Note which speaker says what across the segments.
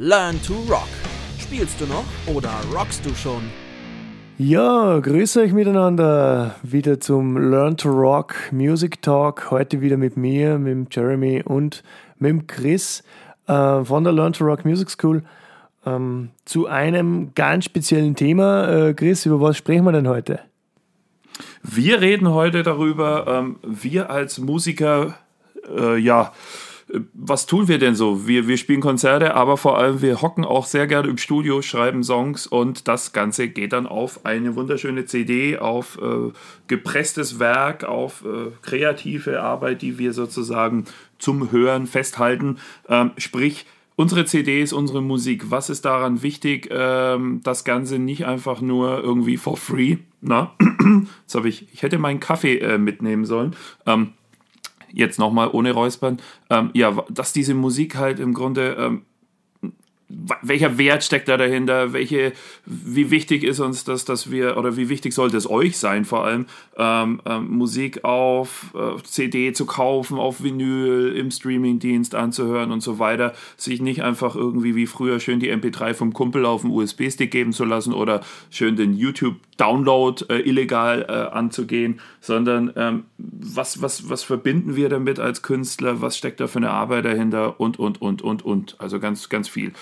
Speaker 1: Learn to Rock. Spielst du noch oder rockst du schon?
Speaker 2: Ja, grüße euch miteinander wieder zum Learn to Rock Music Talk. Heute wieder mit mir, mit dem Jeremy und mit dem Chris äh, von der Learn to Rock Music School ähm, zu einem ganz speziellen Thema. Äh, Chris, über was sprechen wir denn heute?
Speaker 3: Wir reden heute darüber, ähm, wir als Musiker, äh, ja, was tun wir denn so? Wir, wir spielen Konzerte, aber vor allem wir hocken auch sehr gerne im Studio, schreiben Songs und das Ganze geht dann auf eine wunderschöne CD, auf äh, gepresstes Werk, auf äh, kreative Arbeit, die wir sozusagen zum Hören festhalten. Ähm, sprich, unsere CDs, unsere Musik, was ist daran wichtig, ähm, das Ganze nicht einfach nur irgendwie for free. Na, jetzt habe ich, ich hätte meinen Kaffee äh, mitnehmen sollen. Ähm, jetzt nochmal ohne Räuspern, ähm, ja, dass diese Musik halt im Grunde ähm, welcher Wert steckt da dahinter? Welche, wie wichtig ist uns das, dass wir, oder wie wichtig sollte es euch sein, vor allem ähm, ähm, Musik auf äh, CD zu kaufen, auf Vinyl, im Streamingdienst anzuhören und so weiter, sich nicht einfach irgendwie wie früher schön die MP3 vom Kumpel auf dem USB-Stick geben zu lassen oder schön den YouTube-Download äh, illegal äh, anzugehen, sondern ähm, was, was, was verbinden wir damit als Künstler? Was steckt da für eine Arbeit dahinter? Und, und, und, und, und. Also ganz, ganz viel.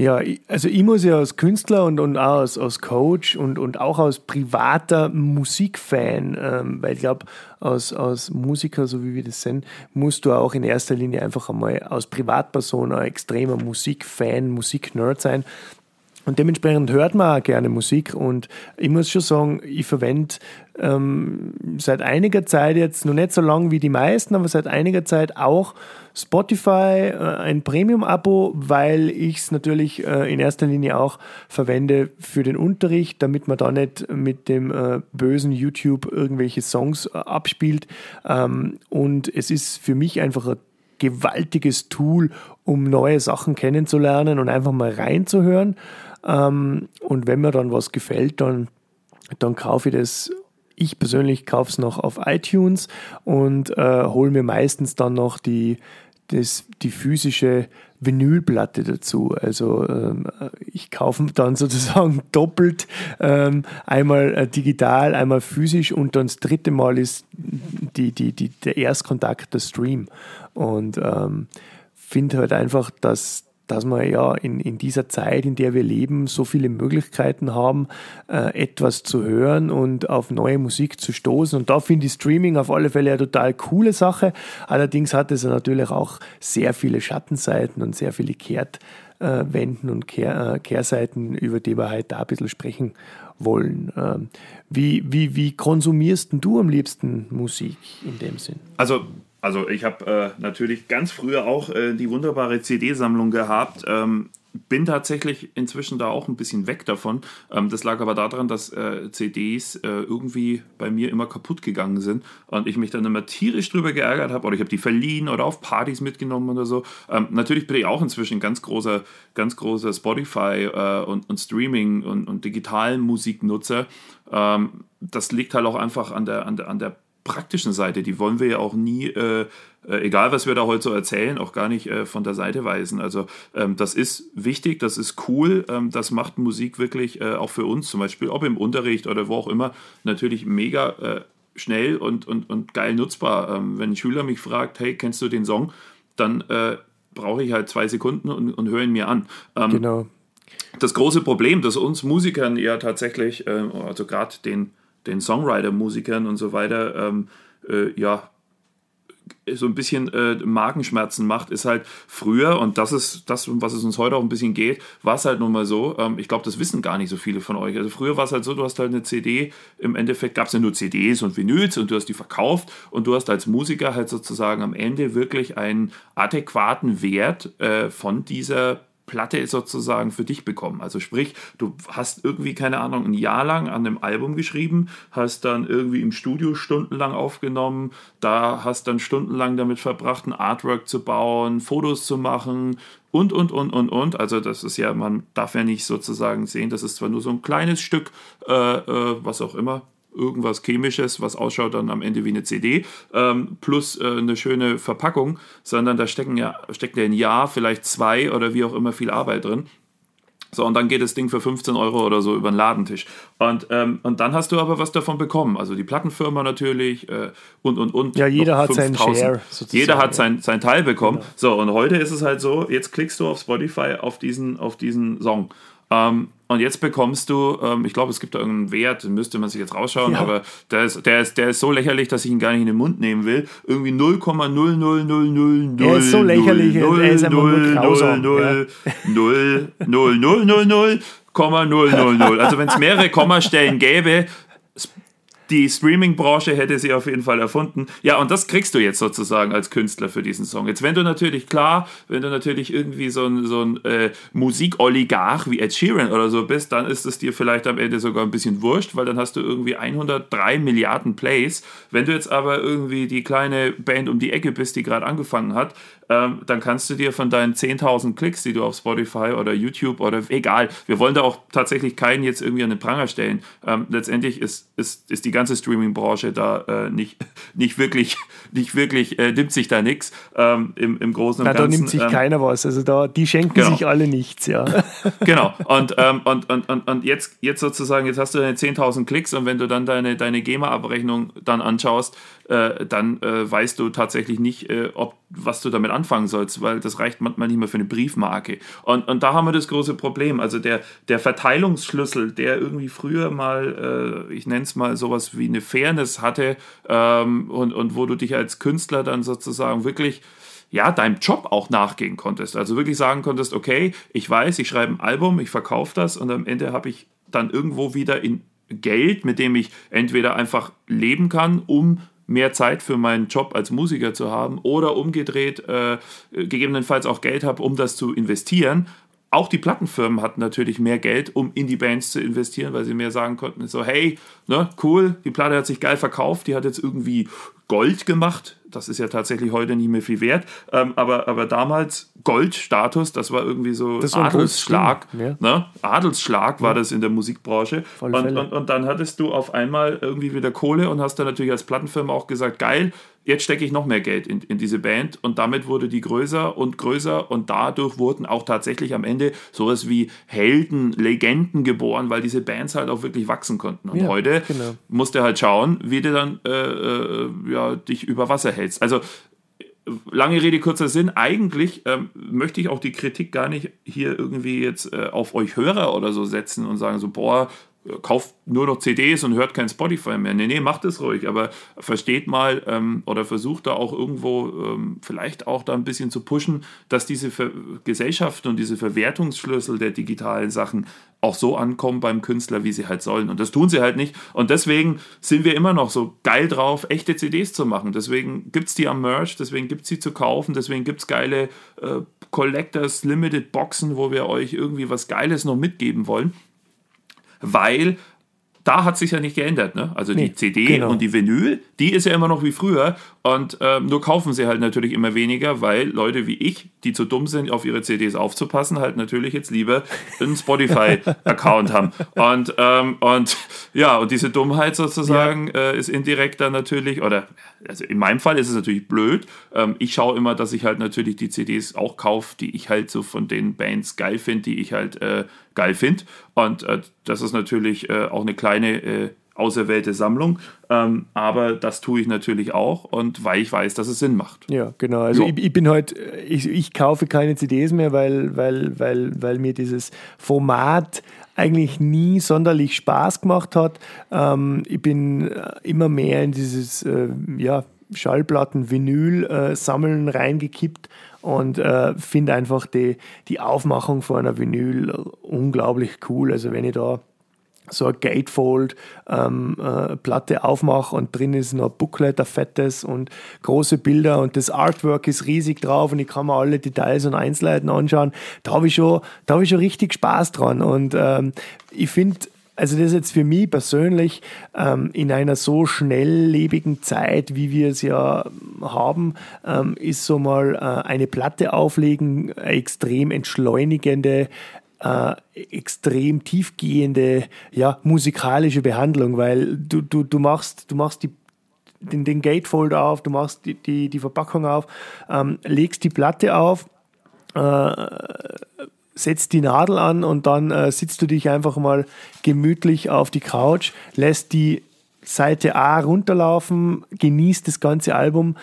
Speaker 2: Ja, also ich muss ja als Künstler und, und auch als, als Coach und, und auch als privater Musikfan, ähm, weil ich glaube, als, als Musiker, so wie wir das sind, musst du auch in erster Linie einfach einmal als Privatperson ein extremer Musikfan, Musiknerd sein. Und dementsprechend hört man auch gerne Musik und ich muss schon sagen, ich verwende ähm, seit einiger Zeit jetzt, noch nicht so lange wie die meisten, aber seit einiger Zeit auch Spotify, äh, ein Premium-Abo, weil ich es natürlich äh, in erster Linie auch verwende für den Unterricht, damit man da nicht mit dem äh, bösen YouTube irgendwelche Songs äh, abspielt. Ähm, und es ist für mich einfach ein gewaltiges Tool, um neue Sachen kennenzulernen und einfach mal reinzuhören. Ähm, und wenn mir dann was gefällt, dann, dann kaufe ich das. Ich persönlich kaufe es noch auf iTunes und äh, hole mir meistens dann noch die, das, die physische Vinylplatte dazu. Also ähm, ich kaufe dann sozusagen doppelt, ähm, einmal äh, digital, einmal physisch und dann das dritte Mal ist die, die, die, der Erstkontakt der Stream. Und ähm, finde halt einfach, dass dass wir ja in, in dieser Zeit, in der wir leben, so viele Möglichkeiten haben, äh, etwas zu hören und auf neue Musik zu stoßen. Und da finde ich Streaming auf alle Fälle eine total coole Sache. Allerdings hat es natürlich auch sehr viele Schattenseiten und sehr viele Kehrtwenden und Kehr, äh, Kehrseiten, über die wir heute da ein bisschen sprechen wollen. Ähm, wie, wie, wie konsumierst du am liebsten Musik in dem Sinn?
Speaker 3: Also also ich habe äh, natürlich ganz früher auch äh, die wunderbare CD-Sammlung gehabt. Ähm, bin tatsächlich inzwischen da auch ein bisschen weg davon. Ähm, das lag aber daran, dass äh, CDs äh, irgendwie bei mir immer kaputt gegangen sind und ich mich dann immer tierisch drüber geärgert habe oder ich habe die verliehen oder auf Partys mitgenommen oder so. Ähm, natürlich bin ich auch inzwischen ganz großer, ganz großer Spotify äh, und, und, Streaming und, und digitalen Musiknutzer. Ähm, das liegt halt auch einfach an der, an der, an der praktischen Seite, die wollen wir ja auch nie, äh, äh, egal was wir da heute so erzählen, auch gar nicht äh, von der Seite weisen. Also ähm, das ist wichtig, das ist cool, ähm, das macht Musik wirklich äh, auch für uns zum Beispiel, ob im Unterricht oder wo auch immer, natürlich mega äh, schnell und, und, und geil nutzbar. Ähm, wenn ein Schüler mich fragt, hey, kennst du den Song, dann äh, brauche ich halt zwei Sekunden und, und höre ihn mir an. Ähm, genau. Das große Problem, das uns Musikern ja tatsächlich, also gerade den den Songwriter-Musikern und so weiter, ähm, äh, ja, so ein bisschen äh, Magenschmerzen macht, ist halt früher, und das ist das, um was es uns heute auch ein bisschen geht, war es halt nun mal so, ähm, ich glaube, das wissen gar nicht so viele von euch. Also früher war es halt so, du hast halt eine CD, im Endeffekt gab es ja nur CDs und Vinyls und du hast die verkauft und du hast als Musiker halt sozusagen am Ende wirklich einen adäquaten Wert äh, von dieser Platte sozusagen für dich bekommen. Also sprich, du hast irgendwie, keine Ahnung, ein Jahr lang an einem Album geschrieben, hast dann irgendwie im Studio stundenlang aufgenommen, da hast dann stundenlang damit verbracht, ein Artwork zu bauen, Fotos zu machen und, und, und, und, und. Also das ist ja, man darf ja nicht sozusagen sehen, das ist zwar nur so ein kleines Stück, äh, äh, was auch immer, irgendwas Chemisches, was ausschaut dann am Ende wie eine CD, ähm, plus äh, eine schöne Verpackung, sondern da stecken ja, steckt ja ein Jahr, vielleicht zwei oder wie auch immer viel Arbeit drin. So, und dann geht das Ding für 15 Euro oder so über den Ladentisch. Und, ähm, und dann hast du aber was davon bekommen. Also die Plattenfirma natürlich äh, und, und, und.
Speaker 2: Ja, jeder hat seinen Share.
Speaker 3: Sozusagen. Jeder hat sein, sein Teil bekommen. Genau. So, und heute ist es halt so, jetzt klickst du auf Spotify auf diesen, auf diesen Song. Ähm, und jetzt bekommst du, ähm, ich glaube, es gibt da irgendeinen Wert, den müsste man sich jetzt rausschauen, ja. aber der ist, der, ist, der ist so lächerlich, dass ich ihn gar nicht in den Mund nehmen will. Irgendwie 0,00000.
Speaker 2: Der ist so lächerlich, 0, er ist einfach 0, nur grausam.
Speaker 3: 0, 0, 0, 0, 0, 0, 0,000. Also wenn es mehrere Kommastellen gäbe, die Streaming-Branche hätte sie auf jeden Fall erfunden. Ja, und das kriegst du jetzt sozusagen als Künstler für diesen Song. Jetzt, wenn du natürlich, klar, wenn du natürlich irgendwie so ein, so ein äh, Musikoligarch wie Ed Sheeran oder so bist, dann ist es dir vielleicht am Ende sogar ein bisschen wurscht, weil dann hast du irgendwie 103 Milliarden Plays. Wenn du jetzt aber irgendwie die kleine Band um die Ecke bist, die gerade angefangen hat, ähm, dann kannst du dir von deinen 10.000 Klicks, die du auf Spotify oder YouTube oder egal, wir wollen da auch tatsächlich keinen jetzt irgendwie an den Pranger stellen. Ähm, letztendlich ist, ist, ist die ganze Streaming-Branche da äh, nicht, nicht wirklich, nicht wirklich äh, nimmt sich da nichts ähm, im, im Großen und Na, Ganzen.
Speaker 2: Da nimmt sich ähm, keiner was. Also da, die schenken genau. sich alle nichts, ja.
Speaker 3: genau. Und, ähm, und, und, und, und jetzt, jetzt sozusagen, jetzt hast du deine 10.000 Klicks und wenn du dann deine, deine GEMA-Abrechnung dann anschaust, äh, dann äh, weißt du tatsächlich nicht, äh, ob, was du damit anfangen sollst, weil das reicht manchmal nicht mehr für eine Briefmarke. Und, und da haben wir das große Problem. Also der, der Verteilungsschlüssel, der irgendwie früher mal, äh, ich nenne es mal sowas wie eine Fairness hatte ähm, und, und wo du dich als Künstler dann sozusagen wirklich ja, deinem Job auch nachgehen konntest. Also wirklich sagen konntest, okay, ich weiß, ich schreibe ein Album, ich verkaufe das und am Ende habe ich dann irgendwo wieder in Geld, mit dem ich entweder einfach leben kann, um mehr Zeit für meinen Job als Musiker zu haben oder umgedreht äh, gegebenenfalls auch Geld habe, um das zu investieren. Auch die Plattenfirmen hatten natürlich mehr Geld, um in die Bands zu investieren, weil sie mehr sagen konnten, so hey, ne, cool, die Platte hat sich geil verkauft, die hat jetzt irgendwie Gold gemacht. Das ist ja tatsächlich heute nicht mehr viel wert. Ähm, aber, aber damals Goldstatus, das war irgendwie so das Adelsschlag. Ja. Ne? Adelsschlag war ja. das in der Musikbranche. Und, und, und dann hattest du auf einmal irgendwie wieder Kohle und hast dann natürlich als Plattenfirma auch gesagt, geil, jetzt stecke ich noch mehr Geld in, in diese Band und damit wurde die größer und größer und dadurch wurden auch tatsächlich am Ende sowas wie Helden, Legenden geboren, weil diese Bands halt auch wirklich wachsen konnten. Und ja, heute genau. musst du halt schauen, wie du dann äh, äh, ja, dich über Wasser hältst. Also lange Rede, kurzer Sinn. Eigentlich ähm, möchte ich auch die Kritik gar nicht hier irgendwie jetzt äh, auf euch Hörer oder so setzen und sagen so, boah, kauft nur noch CDs und hört kein Spotify mehr. Nee, nee, macht es ruhig, aber versteht mal ähm, oder versucht da auch irgendwo ähm, vielleicht auch da ein bisschen zu pushen, dass diese Ver Gesellschaften und diese Verwertungsschlüssel der digitalen Sachen auch so ankommen beim Künstler, wie sie halt sollen. Und das tun sie halt nicht. Und deswegen sind wir immer noch so geil drauf, echte CDs zu machen. Deswegen gibt es die am Merch, deswegen gibt es sie zu kaufen, deswegen gibt es geile äh, Collectors Limited Boxen, wo wir euch irgendwie was Geiles noch mitgeben wollen weil da hat sich ja nicht geändert. Ne? Also nee, die CD genau. und die Vinyl, die ist ja immer noch wie früher. Und ähm, nur kaufen sie halt natürlich immer weniger, weil Leute wie ich, die zu dumm sind, auf ihre CDs aufzupassen, halt natürlich jetzt lieber einen Spotify-Account haben. Und, ähm, und ja, und diese Dummheit sozusagen ja. äh, ist indirekt dann natürlich, oder also in meinem Fall ist es natürlich blöd. Ähm, ich schaue immer, dass ich halt natürlich die CDs auch kaufe, die ich halt so von den Bands geil finde, die ich halt äh, geil finde. Und äh, das ist natürlich äh, auch eine kleine äh, auserwählte Sammlung. Ähm, aber das tue ich natürlich auch und weil ich weiß, dass es Sinn macht.
Speaker 2: Ja, genau. Also ich, ich, bin heute, halt, ich, ich kaufe keine CDs mehr, weil, weil, weil, weil mir dieses Format eigentlich nie sonderlich Spaß gemacht hat. Ähm, ich bin äh, immer mehr in dieses äh, ja, Schallplatten-Vinyl-Sammeln äh, reingekippt und äh, finde einfach die, die Aufmachung von einer Vinyl unglaublich cool. Also wenn ich da so eine Gatefold-Platte ähm, äh, aufmache und drin ist noch ein Booklet, ein fettes und große Bilder und das Artwork ist riesig drauf und ich kann mir alle Details und Einzelheiten anschauen. Da habe ich, schon, hab ich schon richtig Spaß dran und ähm, ich finde, also das ist jetzt für mich persönlich ähm, in einer so schnelllebigen Zeit, wie wir es ja haben, ähm, ist so mal äh, eine Platte auflegen eine extrem entschleunigende äh, extrem tiefgehende ja, musikalische Behandlung, weil du, du, du machst, du machst die den, den Gatefold auf, du machst die, die, die Verpackung auf, ähm, legst die Platte auf, äh, setzt die Nadel an und dann äh, sitzt du dich einfach mal gemütlich auf die Couch, lässt die Seite A runterlaufen, genießt das ganze Album,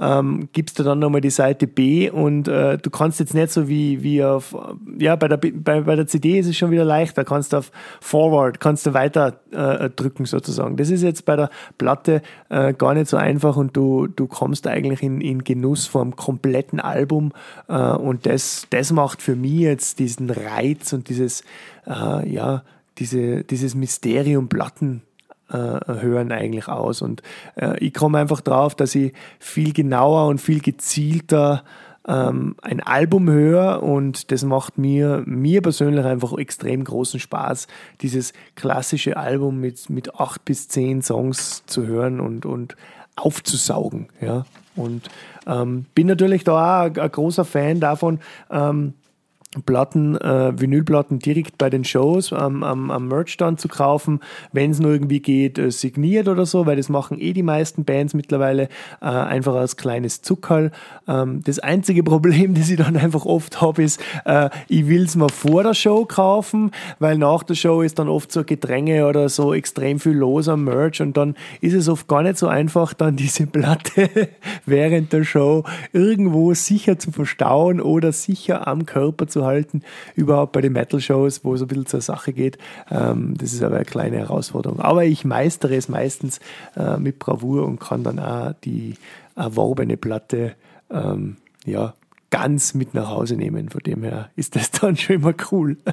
Speaker 2: ähm, gibst du dann nochmal die Seite B und äh, du kannst jetzt nicht so wie, wie auf, ja, bei der, bei, bei der CD ist es schon wieder leichter, kannst du auf Forward, kannst du weiter äh, drücken sozusagen. Das ist jetzt bei der Platte äh, gar nicht so einfach und du, du kommst eigentlich in, in Genuss vom kompletten Album äh, und das, das macht für mich jetzt diesen Reiz und dieses, äh, ja, diese, dieses Mysterium Platten äh, hören eigentlich aus. Und äh, ich komme einfach drauf, dass ich viel genauer und viel gezielter ähm, ein Album höre und das macht mir, mir persönlich einfach extrem großen Spaß, dieses klassische Album mit, mit acht bis zehn Songs zu hören und, und aufzusaugen. Ja? Und ähm, bin natürlich da auch ein, ein großer Fan davon, ähm, Platten, äh, Vinylplatten direkt bei den Shows am, am, am Merchstand zu kaufen, wenn es nur irgendwie geht, äh, signiert oder so, weil das machen eh die meisten Bands mittlerweile äh, einfach als kleines Zuckerl. Ähm, das einzige Problem, das ich dann einfach oft habe, ist, äh, ich will es mal vor der Show kaufen, weil nach der Show ist dann oft so Gedränge oder so extrem viel los am Merch und dann ist es oft gar nicht so einfach, dann diese Platte während der Show irgendwo sicher zu verstauen oder sicher am Körper zu halten, überhaupt bei den Metal-Shows, wo es ein bisschen zur Sache geht. Ähm, das ist aber eine kleine Herausforderung. Aber ich meistere es meistens äh, mit Bravour und kann dann auch die erworbene Platte ähm, ja, ganz mit nach Hause nehmen. Von dem her ist das dann schon immer cool.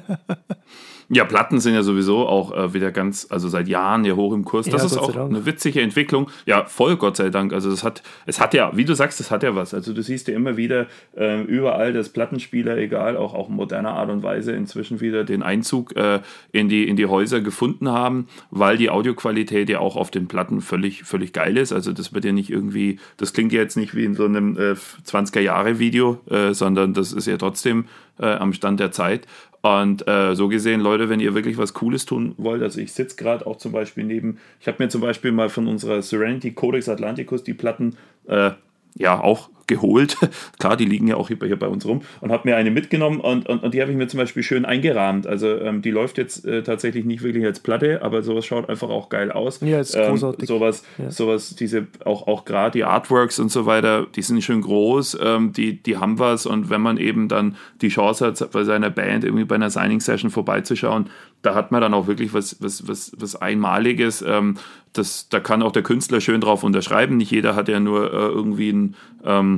Speaker 3: Ja, Platten sind ja sowieso auch äh, wieder ganz, also seit Jahren ja hoch im Kurs. Das ja, ist auch eine witzige Entwicklung. Ja, voll, Gott sei Dank. Also das hat, es hat ja, wie du sagst, das hat ja was. Also du siehst ja immer wieder äh, überall, dass Plattenspieler, egal, auch, auch in moderner Art und Weise inzwischen wieder den Einzug äh, in, die, in die Häuser gefunden haben, weil die Audioqualität ja auch auf den Platten völlig, völlig geil ist. Also das wird ja nicht irgendwie, das klingt ja jetzt nicht wie in so einem 20er-Jahre-Video, äh, sondern das ist ja trotzdem äh, am Stand der Zeit. Und äh, so gesehen, Leute, wenn ihr wirklich was Cooles tun wollt, also ich sitze gerade auch zum Beispiel neben, ich habe mir zum Beispiel mal von unserer Serenity Codex Atlanticus die Platten äh, ja auch geholt. Klar, die liegen ja auch hier, hier bei uns rum und habe mir eine mitgenommen und, und, und die habe ich mir zum Beispiel schön eingerahmt. Also ähm, die läuft jetzt äh, tatsächlich nicht wirklich als Platte, aber sowas schaut einfach auch geil aus.
Speaker 2: Ja, ist
Speaker 3: ähm,
Speaker 2: großartig.
Speaker 3: Sowas,
Speaker 2: ja.
Speaker 3: sowas, diese auch, auch gerade die Artworks und so weiter, die sind schön groß, ähm, die, die haben was und wenn man eben dann die Chance hat, bei seiner Band irgendwie bei einer Signing-Session vorbeizuschauen, da hat man dann auch wirklich was, was, was, was Einmaliges. Ähm, das, da kann auch der Künstler schön drauf unterschreiben. Nicht jeder hat ja nur äh, irgendwie ein ähm,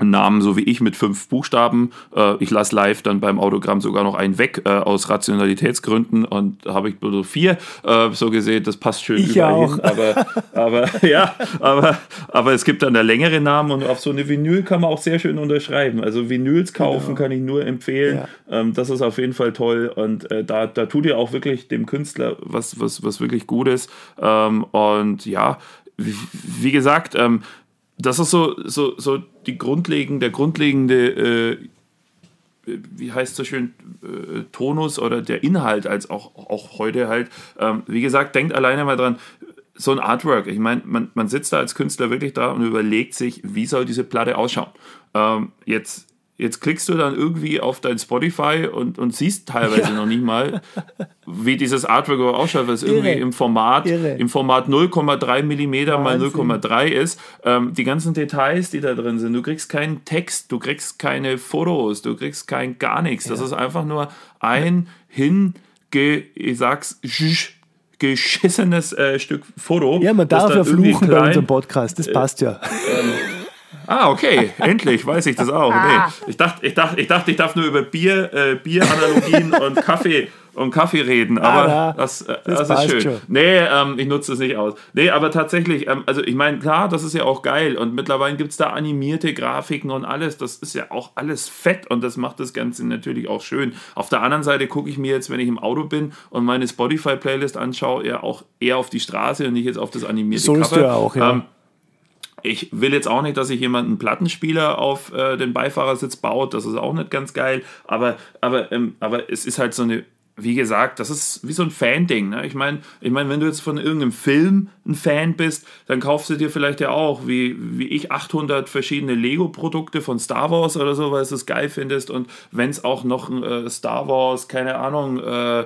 Speaker 3: Namen, so wie ich, mit fünf Buchstaben. Äh, ich lasse live dann beim Autogramm sogar noch einen weg, äh, aus Rationalitätsgründen und habe ich nur vier. Äh, so gesehen, das passt schön
Speaker 2: ich überall auch.
Speaker 3: hin. Aber, aber, ja, aber, aber es gibt dann da längere Namen und auf so eine Vinyl kann man auch sehr schön unterschreiben. Also Vinyls kaufen genau. kann ich nur empfehlen. Ja. Ähm, das ist auf jeden Fall toll und äh, da, da tut ihr auch wirklich dem Künstler was, was, was wirklich Gutes. Ähm, und ja, wie, wie gesagt, ähm, das ist so, so, so die grundlegende, der grundlegende, äh, wie heißt so schön, äh, Tonus oder der Inhalt, als auch, auch heute halt. Ähm, wie gesagt, denkt alleine mal dran, so ein Artwork. Ich meine, man, man sitzt da als Künstler wirklich da und überlegt sich, wie soll diese Platte ausschauen. Ähm, jetzt Jetzt klickst du dann irgendwie auf dein Spotify und, und siehst teilweise ja. noch nicht mal, wie dieses Artwork ausschaut, weil es irgendwie im Format, im Format 0,3 mm mal 0,3 ist. Ähm, die ganzen Details, die da drin sind, du kriegst keinen Text, du kriegst keine Fotos, du kriegst kein gar nichts. Das ja. ist einfach nur ein hinge, ich sag's, geschissenes äh, Stück Foto.
Speaker 2: Ja, man darf ja fluchen bei unserem Podcast, das passt ja. Ähm,
Speaker 3: Ah, okay, endlich weiß ich das auch. Nee, ich, dachte, ich, dachte, ich dachte, ich darf nur über Bier, äh, Bieranalogien und Kaffee und Kaffee reden, aber ah, das, äh, das, das ist schön. Schon. Nee, ähm, ich nutze das nicht aus. Nee, aber tatsächlich, ähm, also ich meine, klar, das ist ja auch geil und mittlerweile gibt es da animierte Grafiken und alles. Das ist ja auch alles fett und das macht das Ganze natürlich auch schön. Auf der anderen Seite gucke ich mir jetzt, wenn ich im Auto bin und meine Spotify-Playlist anschaue, eher auch eher auf die Straße und nicht jetzt auf das animierte
Speaker 2: Sollst
Speaker 3: Cover.
Speaker 2: du ja auch, ja. Ähm,
Speaker 3: ich will jetzt auch nicht, dass sich jemand einen Plattenspieler auf äh, den Beifahrersitz baut, das ist auch nicht ganz geil, aber, aber, ähm, aber es ist halt so eine, wie gesagt, das ist wie so ein Fan-Ding. Ne? Ich meine, ich mein, wenn du jetzt von irgendeinem Film ein Fan bist, dann kaufst du dir vielleicht ja auch, wie, wie ich, 800 verschiedene Lego-Produkte von Star Wars oder so, weil du es geil findest. Und wenn es auch noch äh, Star Wars, keine Ahnung, äh,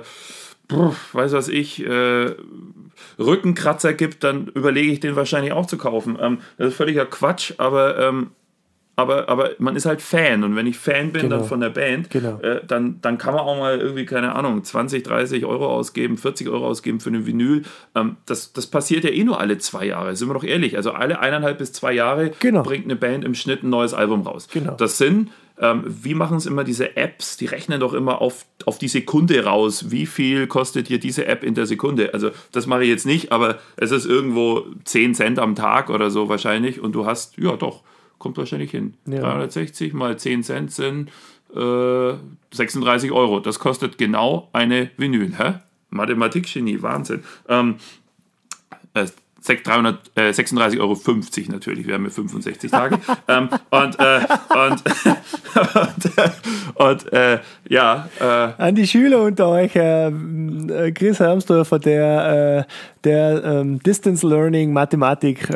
Speaker 3: weiß was ich, äh, Rückenkratzer gibt, dann überlege ich den wahrscheinlich auch zu kaufen. Ähm, das ist völliger Quatsch, aber, ähm, aber, aber man ist halt Fan und wenn ich Fan bin
Speaker 2: Genau.
Speaker 3: dann von der Band,
Speaker 2: Genau.
Speaker 3: äh, dann, dann kann man auch mal irgendwie, keine Ahnung, 20, 30 Euro ausgeben, 40 Euro ausgeben für eine Vinyl. Ähm, das, das passiert ja eh nur alle zwei Jahre, sind wir doch ehrlich. Also alle eineinhalb bis zwei Jahre
Speaker 2: Genau.
Speaker 3: bringt eine Band im Schnitt ein neues Album raus.
Speaker 2: Genau.
Speaker 3: Das sind ähm, wie machen es immer diese Apps? Die rechnen doch immer auf, auf die Sekunde raus. Wie viel kostet dir diese App in der Sekunde? Also, das mache ich jetzt nicht, aber es ist irgendwo 10 Cent am Tag oder so wahrscheinlich. Und du hast, ja doch, kommt wahrscheinlich hin.
Speaker 2: Ja.
Speaker 3: 360 mal 10 Cent sind äh, 36 Euro. Das kostet genau eine Vinyl. Hä? Mathematikgenie, Wahnsinn. Ähm, äh, 300, äh, 36,50 Euro natürlich, wir haben ja 65 Tage. ähm, und äh, und, und, und äh, ja, äh,
Speaker 2: An die Schüler unter euch, äh, Chris Hermsdorfer, der, äh, der ähm, Distance Learning Mathematik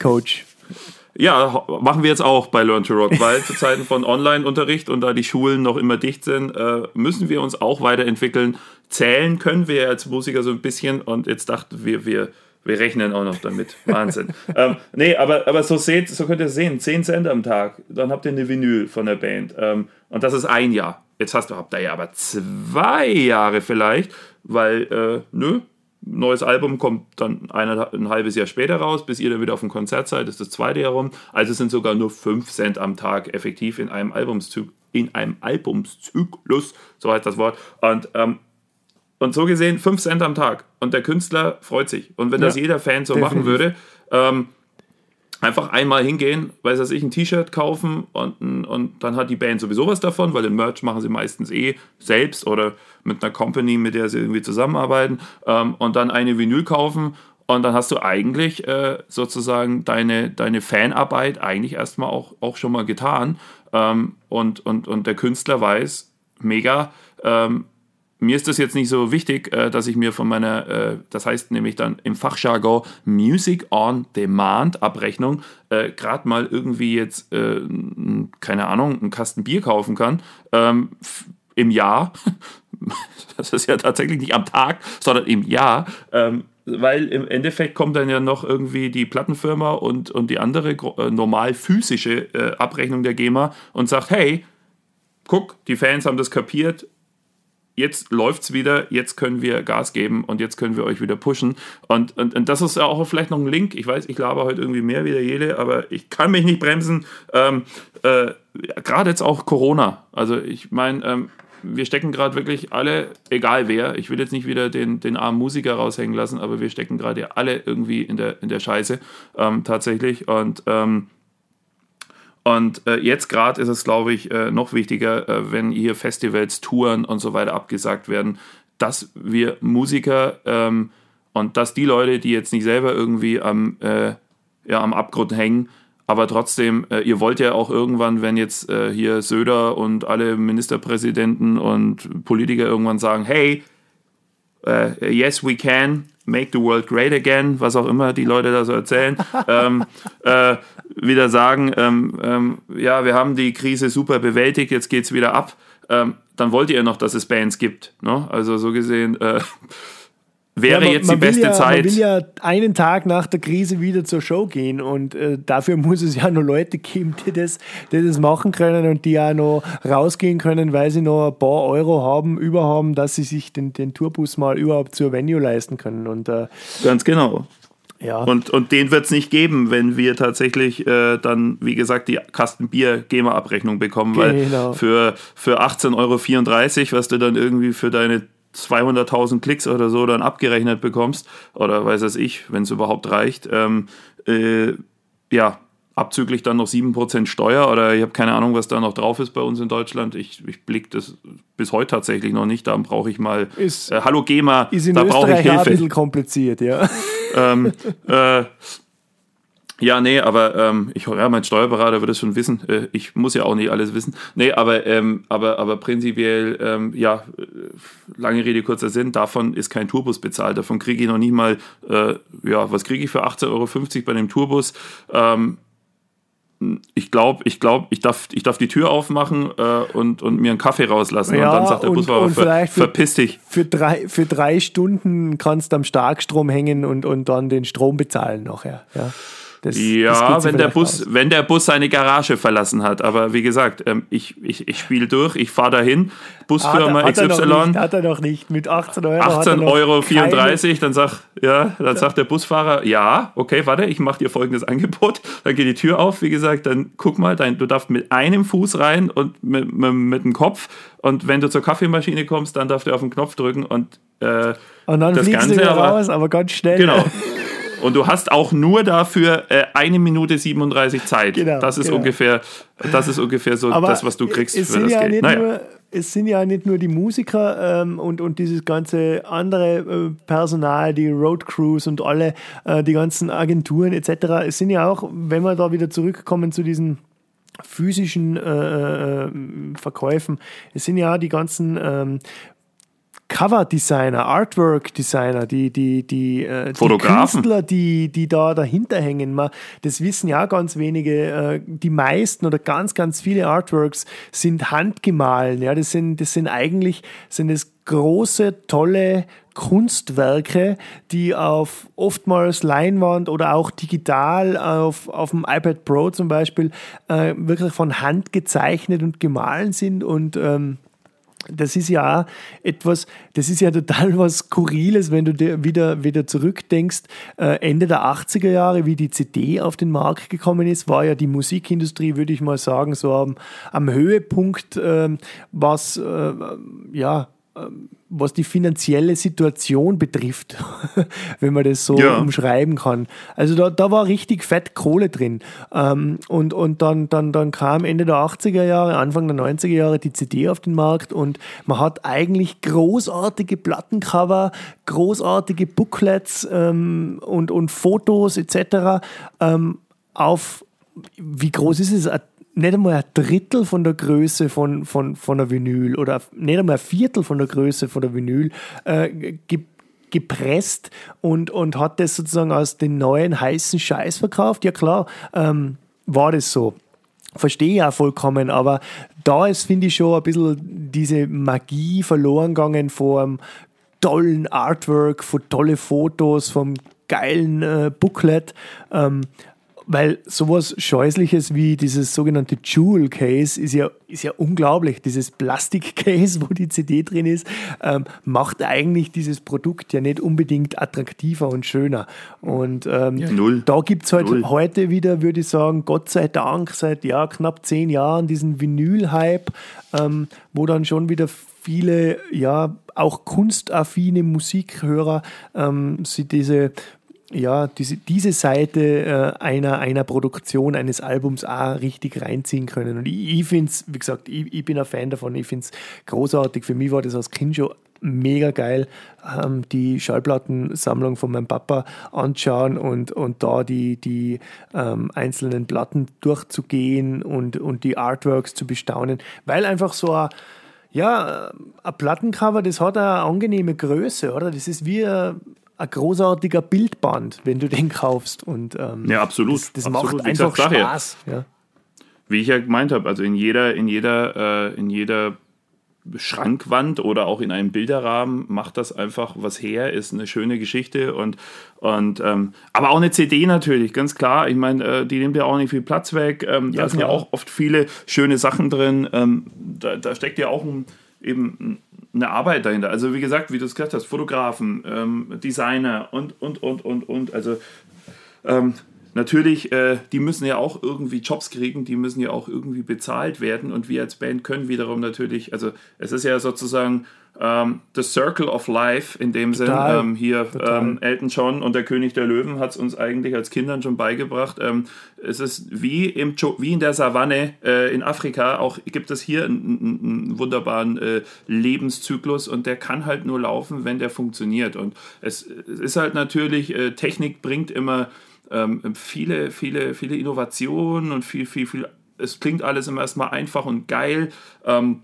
Speaker 2: Coach.
Speaker 3: ja, machen wir jetzt auch bei Learn to Rock, weil zu Zeiten von Online-Unterricht und da die Schulen noch immer dicht sind, müssen wir uns auch weiterentwickeln. Zählen können wir als Musiker so ein bisschen und jetzt dachten wir, wir, wir rechnen auch noch damit. Wahnsinn. ähm, nee, aber, aber so seht, so könnt ihr sehen, 10 Cent am Tag, dann habt ihr eine Vinyl von der Band. Ähm, und das ist ein Jahr. Jetzt hast du, habt ihr ja aber zwei Jahre vielleicht, weil, äh, nö, neues Album kommt dann eine, ein halbes Jahr später raus, bis ihr dann wieder auf dem Konzert seid, ist das zweite Jahr rum. Also sind sogar nur 5 Cent am Tag effektiv in einem Albumszyklus, in einem Albumszyklus, so heißt das Wort. Und, ähm, und so gesehen 5 Cent am Tag. Und der Künstler freut sich. Und wenn das
Speaker 2: Ja,
Speaker 3: jeder Fan so machen würde, ähm, einfach einmal hingehen, weiß was ich, ein T-Shirt kaufen und, und dann hat die Band sowieso was davon, weil den Merch machen sie meistens eh selbst oder mit einer Company, mit der sie irgendwie zusammenarbeiten ähm, und dann eine Vinyl kaufen und dann hast du eigentlich äh, sozusagen deine, deine Fanarbeit eigentlich erstmal auch, auch schon mal getan ähm, und, und, und der Künstler weiß, mega, ähm, mir ist das jetzt nicht so wichtig, äh, dass ich mir von meiner, äh, das heißt nämlich dann im Fachjargon Music on Demand Abrechnung, äh, gerade mal irgendwie jetzt, keine Ahnung, einen Kasten Bier kaufen kann. Ähm, Im Jahr. das ist ja tatsächlich nicht am Tag, sondern im Jahr. Ähm, weil im Endeffekt kommt dann ja noch irgendwie die Plattenfirma und, und die andere normal physische Abrechnung der GEMA und sagt, hey, guck, die Fans haben das kapiert, jetzt läuft's wieder, jetzt können wir Gas geben und jetzt können wir euch wieder pushen. Und, und, und das ist ja auch vielleicht noch ein Link. Ich weiß, ich laber heute irgendwie mehr wie der Jele, aber ich kann mich nicht bremsen. Ähm, äh, gerade jetzt auch Corona. Also ich meine, ähm, wir stecken gerade wirklich alle, egal wer, ich will jetzt nicht wieder den, den armen Musiker raushängen lassen, aber wir stecken gerade alle irgendwie in der, in der Scheiße ähm, tatsächlich. Und ähm, und äh, jetzt gerade ist es, glaube ich, äh, noch wichtiger, äh, wenn hier Festivals, Touren und so weiter abgesagt werden, dass wir Musiker ähm, und dass die Leute, die jetzt nicht selber irgendwie am, äh, ja, am Abgrund hängen, aber trotzdem, äh, ihr wollt ja auch irgendwann, wenn jetzt äh, hier Söder und alle Ministerpräsidenten und Politiker irgendwann sagen, hey, yes, we can make the world great again, was auch immer die Leute da so erzählen, ähm, äh, wieder sagen, ähm, ähm, ja, wir haben die Krise super bewältigt, jetzt geht's wieder ab, ähm, dann wollt ihr noch, dass es Bands gibt. Ne? Also so gesehen äh, wäre
Speaker 2: Ja, man-
Speaker 3: jetzt die
Speaker 2: man
Speaker 3: beste
Speaker 2: ja,
Speaker 3: Zeit.
Speaker 2: Man will ja einen Tag nach der Krise wieder zur Show gehen und äh, dafür muss es ja noch Leute geben, die das, die das machen können und die ja noch rausgehen können, weil sie noch ein paar Euro haben, überhaben, dass sie sich den, den Tourbus mal überhaupt zur Venue leisten können. Und äh,
Speaker 3: Ganz genau.
Speaker 2: ja,
Speaker 3: Und, und den wird es nicht geben, wenn wir tatsächlich äh, dann, wie gesagt, die Kasten Bier GEMA-Abrechnung bekommen,
Speaker 2: Genau.
Speaker 3: weil für, für 18,34 Euro, was du dann irgendwie für deine 200.000 Klicks oder so dann abgerechnet bekommst, oder weiß es ich, wenn es überhaupt reicht, ähm, äh, ja, abzüglich dann noch 7% Steuer oder ich habe keine Ahnung, was da noch drauf ist bei uns in Deutschland. Ich, ich blick das bis heute tatsächlich noch nicht. Da brauche ich mal,
Speaker 2: Ist-
Speaker 3: äh, hallo GEMA,
Speaker 2: ist in
Speaker 3: da brauche ich
Speaker 2: Österreich auch ein
Speaker 3: Hilfe
Speaker 2: bisschen kompliziert, ja.
Speaker 3: ähm, äh, Ja, nee, aber ähm, ich, ja, mein Steuerberater wird es schon wissen. Äh, ich muss ja auch nicht alles wissen. Nee, aber, ähm, aber, aber prinzipiell, ähm, ja, äh, lange Rede, kurzer Sinn, davon ist kein Tourbus bezahlt. Davon kriege ich noch nicht mal, äh, ja, was kriege ich für 18,50 Euro bei dem Tourbus? Ähm, ich glaube, ich glaube, ich darf, ich darf die Tür aufmachen äh, und, und mir einen Kaffee rauslassen.
Speaker 2: Ja,
Speaker 3: und dann sagt der
Speaker 2: und-
Speaker 3: Busfahrer,
Speaker 2: und
Speaker 3: ver,
Speaker 2: für-
Speaker 3: verpiss dich.
Speaker 2: Für drei, für drei Stunden kannst du am Starkstrom hängen und, und dann den Strom bezahlen nachher. Ja, das, das
Speaker 3: Ja,
Speaker 2: sich
Speaker 3: wenn der, Bus,
Speaker 2: aus.
Speaker 3: wenn der Bus seine Garage verlassen hat. Aber wie gesagt, ähm, ich, ich, ich spiele durch, ich fahre dahin, Busfirma
Speaker 2: hat, er- hat er noch nicht,
Speaker 3: XY,
Speaker 2: hat er noch nicht. Mit 18 Euro. hat er
Speaker 3: 18
Speaker 2: noch
Speaker 3: Euro
Speaker 2: keine-
Speaker 3: 34, dann, sag, ja, dann sagt der Busfahrer, ja, okay, warte, ich mache dir folgendes Angebot. Dann geht die Tür auf, wie gesagt, dann guck mal, dein, du darfst mit einem Fuß rein und mit, mit, mit dem Kopf. Und wenn du zur Kaffeemaschine kommst, dann darfst du auf den Knopf drücken und äh,
Speaker 2: Und dann
Speaker 3: das
Speaker 2: fliegst du
Speaker 3: Ganze
Speaker 2: wieder
Speaker 3: aber-
Speaker 2: raus, aber ganz schnell.
Speaker 3: Genau. Und du hast auch nur dafür äh, eine Minute 37 Zeit.
Speaker 2: Genau,
Speaker 3: das ist
Speaker 2: genau.
Speaker 3: ungefähr, das ist ungefähr so
Speaker 2: Aber
Speaker 3: das, was du kriegst
Speaker 2: es
Speaker 3: für das
Speaker 2: ja
Speaker 3: Geld.
Speaker 2: Nicht
Speaker 3: Naja.
Speaker 2: nur, es sind ja nicht nur die Musiker ähm, und, und dieses ganze andere äh, Personal, die Road Crews und alle, äh, die ganzen Agenturen etc. Es sind ja auch, wenn wir da wieder zurückkommen zu diesen physischen äh, äh, Verkäufen, es sind ja die ganzen ähm, Cover-Designer, Artwork-Designer, die, die, die, äh, die. Künstler, die, die da dahinter hängen. Man, das wissen ja ganz wenige. Äh, die meisten oder ganz, ganz viele Artworks sind handgemahlen. Ja, das sind, das sind eigentlich, sind es große, tolle Kunstwerke, die auf oftmals Leinwand oder auch digital auf, auf dem iPad Pro zum Beispiel äh, wirklich von Hand gezeichnet und gemahlen sind und ähm, das ist ja auch etwas, das ist ja total was Skurriles, wenn du dir wieder, wieder zurückdenkst. Äh, Ende der 80er Jahre, wie die CD auf den Markt gekommen ist, war ja die Musikindustrie, würde ich mal sagen, so am, am Höhepunkt, ähm, was, äh, ja, was die finanzielle Situation betrifft, wenn man das so
Speaker 3: Ja.
Speaker 2: umschreiben kann. Also da, da war richtig fett Kohle drin. Ähm, und und dann, dann, dann kam Ende der 80er Jahre, Anfang der 90er Jahre die CD auf den Markt und man hat eigentlich großartige Plattencover, großartige Booklets ähm, und, und Fotos etc. Ähm, auf, wie groß ist es? Nicht einmal ein Drittel von der Größe von, von, von der Vinyl oder nicht einmal ein Viertel von der Größe von der Vinyl äh, ge gepresst und, und hat das sozusagen als den neuen heißen Scheiß verkauft. Ja klar, ähm, war das so. Verstehe ich auch vollkommen, aber da ist, finde ich, schon ein bisschen diese Magie verloren gegangen vom tollen Artwork, von tolle Fotos, vom geilen äh, Booklet. Ähm, weil sowas Scheußliches wie dieses sogenannte Jewel Case ist ja, ist ja unglaublich. Dieses Plastik-Case, wo die CD drin ist, ähm, macht eigentlich dieses Produkt ja nicht unbedingt attraktiver und schöner. Und ähm,
Speaker 3: null.
Speaker 2: da gibt es halt
Speaker 3: Null.
Speaker 2: heute wieder, würde ich sagen, Gott sei Dank, seit ja, knapp zehn Jahren diesen Vinyl-Hype, ähm, wo dann schon wieder viele, ja, auch kunstaffine Musikhörer ähm, sie diese ja, diese, diese Seite äh, einer, einer Produktion, eines Albums auch richtig reinziehen können. Und ich, ich finde es, wie gesagt, ich, ich bin ein Fan davon, ich finde es großartig. Für mich war das als Kind schon mega geil, ähm, die Schallplattensammlung von meinem Papa anschauen und, und da die, die ähm, einzelnen Platten durchzugehen und, und die Artworks zu bestaunen, weil einfach so ein ja, ein Plattencover, das hat eine angenehme Größe, oder? Das ist wie ein, ein großartiger Bildband, wenn du den kaufst. Und, ähm,
Speaker 3: Ja, absolut.
Speaker 2: Das, das
Speaker 3: Absolut.
Speaker 2: macht
Speaker 3: Wie
Speaker 2: einfach
Speaker 3: gesagt.
Speaker 2: Spaß. Ja.
Speaker 3: Wie ich ja gemeint habe, also in jeder, in jeder, äh, in jeder Schrankwand oder auch in einem Bilderrahmen macht das einfach was her, ist eine schöne Geschichte und, und ähm, aber auch eine CD natürlich, ganz klar. Ich meine, äh, die nimmt ja auch nicht viel Platz weg. Ähm,
Speaker 2: Ja,
Speaker 3: da sind ja
Speaker 2: klar.
Speaker 3: auch oft viele schöne Sachen drin. Ähm, da, da steckt ja auch ein, eben eine Arbeit dahinter. Also wie gesagt, wie du es gesagt hast, Fotografen, ähm, Designer und, und, und, und, und. Also ähm, natürlich, äh, die müssen ja auch irgendwie Jobs kriegen, die müssen ja auch irgendwie bezahlt werden und wir als Band können wiederum natürlich, also es ist ja sozusagen ähm, the circle of life in dem Sinn.
Speaker 2: Total.
Speaker 3: Ähm, hier ähm, Elton John und der König der Löwen hat es uns eigentlich als Kindern schon beigebracht. Ähm, es ist wie, im, wie in der Savanne äh, in Afrika, auch gibt es hier einen, einen, einen wunderbaren äh, Lebenszyklus und der kann halt nur laufen, wenn der funktioniert. Und es, es ist halt natürlich, äh, Technik bringt immer ähm, viele, viele, viele Innovationen und viel, viel, viel. Es klingt alles immer erstmal einfach und geil. Ähm,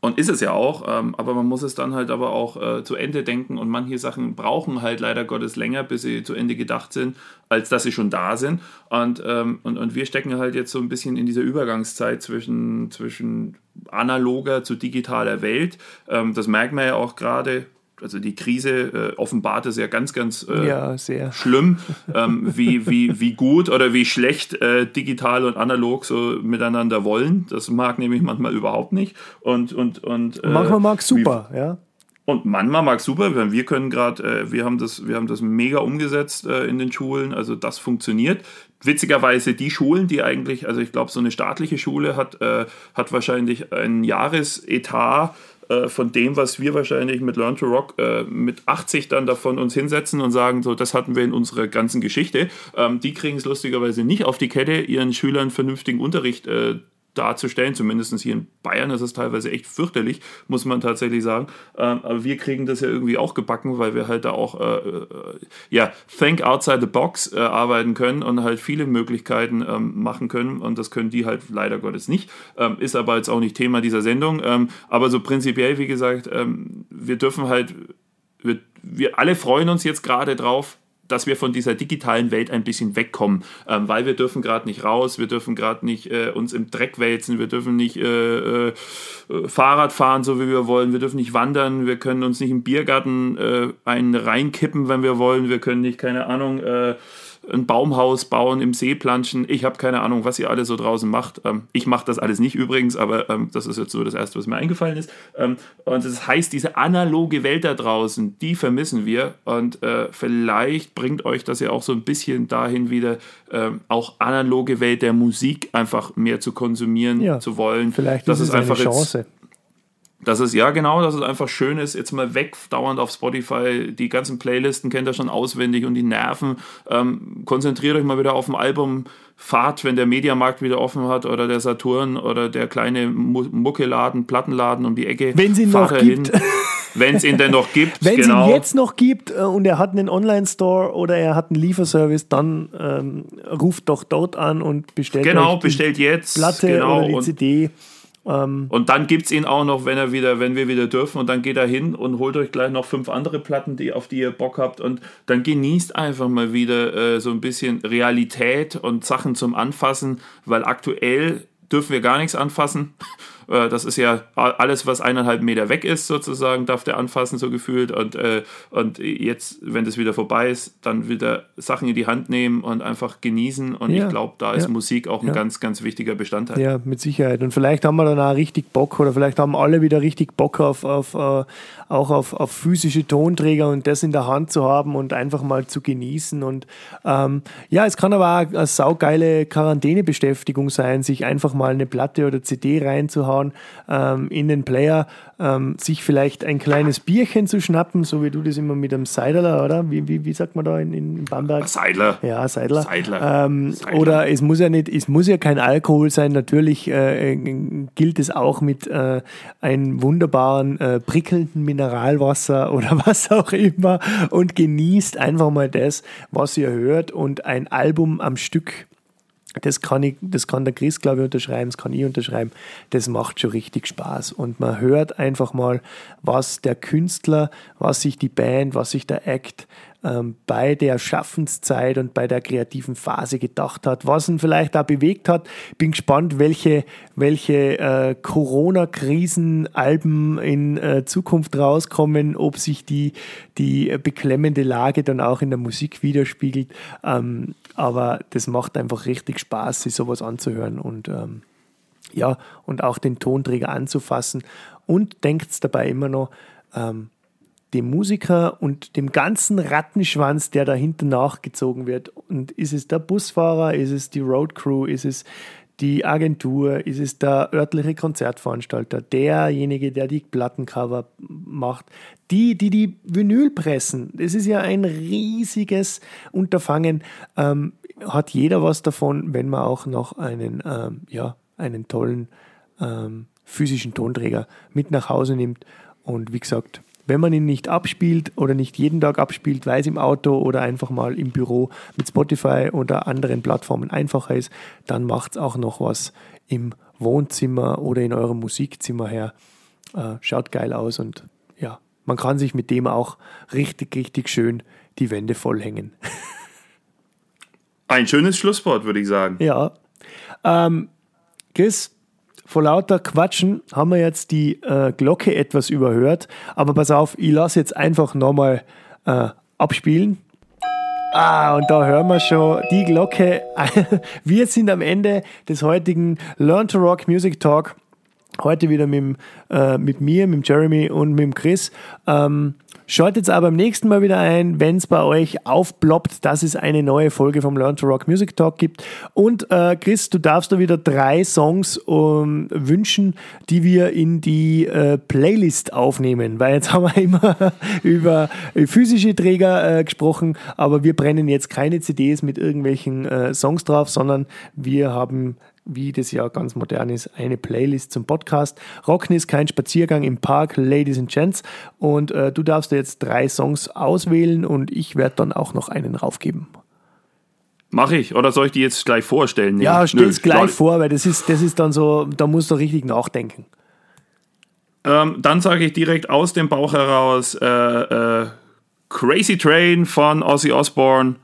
Speaker 3: und ist es ja auch, ähm, aber man muss es dann halt aber auch äh, zu Ende denken und manche Sachen brauchen halt leider Gottes länger, bis sie zu Ende gedacht sind, als dass sie schon da sind. Und, ähm, und, und wir stecken halt jetzt so ein bisschen in dieser Übergangszeit zwischen, zwischen analoger zu digitaler Welt. Ähm, das merkt man ja auch gerade also die Krise äh, offenbart es ja ganz, ganz äh,
Speaker 2: ja, sehr.
Speaker 3: schlimm, ähm, wie, wie, wie gut oder wie schlecht äh, digital und analog so miteinander wollen. Das mag nämlich manchmal überhaupt nicht. Und, und, und,
Speaker 2: äh, manchmal mag es super, wie, ja.
Speaker 3: Und manchmal mag es super, wir können gerade, äh, wir haben das, wir haben das mega umgesetzt äh, in den Schulen, also das funktioniert. Witzigerweise die Schulen, die eigentlich, also ich glaube, so eine staatliche Schule hat, hat wahrscheinlich ein Jahresetat äh, von dem, was wir wahrscheinlich mit Learn to Rock äh, mit 80 dann davon uns hinsetzen und sagen, so, das hatten wir in unserer ganzen Geschichte. Ähm, die kriegen es lustigerweise nicht auf die Kette, ihren Schülern vernünftigen Unterricht äh, darzustellen. Zumindest hier in Bayern ist es teilweise echt fürchterlich, muss man tatsächlich sagen. Ähm, aber wir kriegen das ja irgendwie auch gebacken, weil wir halt da auch, äh, äh, ja, think outside the box äh, arbeiten können und halt viele Möglichkeiten ähm, machen können. Und das können die halt leider Gottes nicht. Ähm, ist aber jetzt auch nicht Thema dieser Sendung. Ähm, aber so prinzipiell, wie gesagt, ähm, wir dürfen halt, wir, wir alle freuen uns jetzt gerade drauf, dass wir von dieser digitalen Welt ein bisschen wegkommen, ähm, weil wir dürfen gerade nicht raus, wir dürfen gerade nicht äh, uns im Dreck wälzen, wir dürfen nicht äh, äh, Fahrrad fahren, so wie wir wollen, wir dürfen nicht wandern, wir können uns nicht im Biergarten äh, einen reinkippen, wenn wir wollen, wir können nicht, keine Ahnung, äh, ein Baumhaus bauen, im See planschen. Ich habe keine Ahnung, was ihr alle so draußen macht. Ähm, ich mache das alles nicht übrigens, aber ähm, das ist jetzt so das Erste, was mir eingefallen ist. Ähm, und das heißt, diese analoge Welt da draußen, die vermissen wir. Und äh, vielleicht bringt euch das ja auch so ein bisschen dahin wieder, ähm, auch analoge Welt der Musik einfach mehr zu konsumieren
Speaker 2: ja,
Speaker 3: zu wollen.
Speaker 2: Vielleicht das ist es einfach eine Chance.
Speaker 3: Jetzt, dass es, ja genau, dass es einfach schön ist, jetzt mal weg, dauernd auf Spotify, die ganzen Playlisten kennt ihr schon auswendig und die Nerven. Ähm, konzentriert euch mal wieder auf dem Album, fahrt, wenn der Mediamarkt wieder offen hat oder der Saturn oder der kleine Muckeladen, Plattenladen um die Ecke.
Speaker 2: Wenn sie ihn noch gibt.
Speaker 3: Wenn es ihn denn noch gibt.
Speaker 2: Wenn es genau. ihn jetzt noch gibt äh, und er hat einen Online-Store oder er hat einen Lieferservice, dann ähm, ruft doch dort an und bestellt
Speaker 3: Genau, bestellt jetzt.
Speaker 2: Platte
Speaker 3: genau,
Speaker 2: oder die CD.
Speaker 3: Ähm, und dann gibt es ihn auch noch, wenn er wieder, wenn wir wieder dürfen, und dann geht er hin und holt euch gleich noch fünf andere Platten, die, auf die ihr Bock habt. Und dann genießt einfach mal wieder äh, so ein bisschen Realität und Sachen zum Anfassen, weil aktuell dürfen wir gar nichts anfassen. Äh, das ist ja alles, was eineinhalb Meter weg ist, sozusagen, darf der anfassen, so gefühlt. Und, äh, und jetzt, wenn das wieder vorbei ist, dann wieder Sachen in die Hand nehmen und einfach genießen. Und ja, ich glaube, da ist ja, Musik auch ein ja. ganz, ganz wichtiger Bestandteil.
Speaker 2: Ja, mit Sicherheit. Und vielleicht haben wir dann auch richtig Bock oder vielleicht haben alle wieder richtig Bock auf, auf uh, auch auf, auf physische Tonträger und das in der Hand zu haben und einfach mal zu genießen. Und ähm, ja, es kann aber auch eine saugeile Quarantänebeschäftigung sein, sich einfach mal eine Platte oder CD reinzuhauen ähm, in den Player, ähm, sich vielleicht ein kleines Bierchen zu schnappen, so wie du das immer mit einem Seidler, oder? Wie, wie, wie sagt man da in, in Bamberg?
Speaker 3: Seidler.
Speaker 2: Ja, Seidler.
Speaker 3: Seidler.
Speaker 2: Ähm, Seidler. Oder es muss ja nicht, es muss ja kein Alkohol sein. Natürlich äh, äh gilt es auch mit äh, einem wunderbaren, äh, prickelnden Mineralwasser oder was auch immer und genießt einfach mal das, was ihr hört und ein Album am Stück das kann, ich, das kann der Chris, glaube ich, unterschreiben, das kann ich unterschreiben. Das macht schon richtig Spaß. Und man hört einfach mal, was der Künstler, was sich die Band, was sich der Act ähm, bei der Schaffenszeit und bei der kreativen Phase gedacht hat, was ihn vielleicht auch bewegt hat. Bin gespannt, welche, welche äh, Corona-Krisen-Alben in äh, Zukunft rauskommen, ob sich die, die beklemmende Lage dann auch in der Musik widerspiegelt. Ähm, aber das macht einfach richtig Spaß, sich sowas anzuhören und ähm, ja, und auch den Tonträger anzufassen. Und denkt dabei immer noch, ähm, dem Musiker und dem ganzen Rattenschwanz, der dahinter nachgezogen wird. Und ist es der Busfahrer, ist es die Roadcrew, ist es die Agentur, ist es der örtliche Konzertveranstalter, derjenige, der die Plattencover macht, die, die die Vinyl pressen. Das ist ja ein riesiges Unterfangen. Ähm, hat jeder was davon, wenn man auch noch einen, ähm, ja, einen tollen ähm, physischen Tonträger mit nach Hause nimmt. Und wie gesagt, wenn man ihn nicht abspielt oder nicht jeden Tag abspielt, weil es im Auto oder einfach mal im Büro mit Spotify oder anderen Plattformen einfacher ist, dann macht es auch noch was im Wohnzimmer oder in eurem Musikzimmer her. Äh, schaut geil aus und ja, man kann sich mit dem auch richtig, richtig schön die Wände vollhängen.
Speaker 3: Ein schönes Schlusswort, würde ich sagen.
Speaker 2: Ja. Ähm, Chris, vor lauter Quatschen haben wir jetzt die äh, Glocke etwas überhört. Aber pass auf, ich lasse jetzt einfach nochmal äh, abspielen. Ah, und da hören wir schon die Glocke. wir sind am Ende des heutigen Learn to Rock Music Talk. Heute wieder mit, äh, mit mir, mit Jeremy und mit Chris. Ähm, Schaltet aber beim nächsten Mal wieder ein, wenn es bei euch aufploppt, dass es eine neue Folge vom Learn to Rock Music Talk gibt. Und äh, Chris, du darfst da wieder drei Songs um, ähm, wünschen, die wir in die äh, Playlist aufnehmen. Weil jetzt haben wir immer über physische Träger äh, gesprochen, aber wir brennen jetzt keine CDs mit irgendwelchen äh, Songs drauf, sondern wir haben wie das ja ganz modern ist, eine Playlist zum Podcast. Rocken ist kein Spaziergang im Park, Ladies and Gents. Und äh, du darfst jetzt drei Songs auswählen und ich werde dann auch noch einen raufgeben.
Speaker 3: Mache ich, oder soll ich die jetzt gleich vorstellen?
Speaker 2: Nee. Ja, stell es gleich vor, weil das ist, das ist dann so, da musst du richtig nachdenken.
Speaker 3: Ähm, dann sage ich direkt aus dem Bauch heraus äh, äh, Crazy Train von Ozzy Osbourne.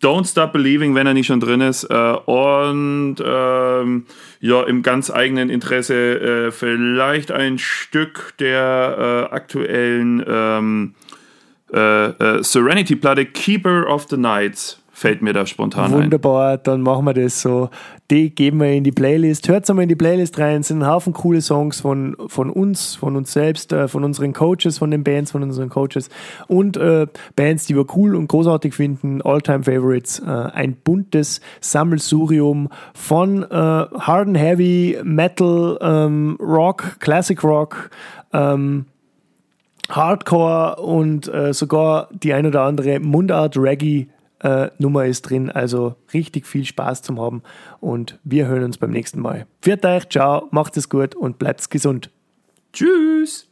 Speaker 3: Don't Stop Believing, wenn er nicht schon drin ist. Äh, und ähm, ja, im ganz eigenen Interesse äh, vielleicht ein Stück der äh, aktuellen ähm, äh, äh, Serenity-Platte Keeper of the Nights fällt mir da spontan
Speaker 2: Wunderbar, ein. dann machen wir das so. Die geben wir in die Playlist. Hört mal in die Playlist rein. Es sind ein Haufen coole Songs von, von uns, von uns selbst, äh, von unseren Coaches, von den Bands, von unseren Coaches und äh, Bands, die wir cool und großartig finden. All-Time Favorites. Äh, ein buntes Sammelsurium von äh, Hard and Heavy, Metal, ähm, Rock, Classic Rock, ähm, Hardcore und äh, sogar die ein oder andere Mundart Reggae äh, Nummer ist drin. Also richtig viel Spaß zum Haben und wir hören uns beim nächsten Mal. Viert euch, ciao, macht es gut und bleibt gesund.
Speaker 3: Tschüss.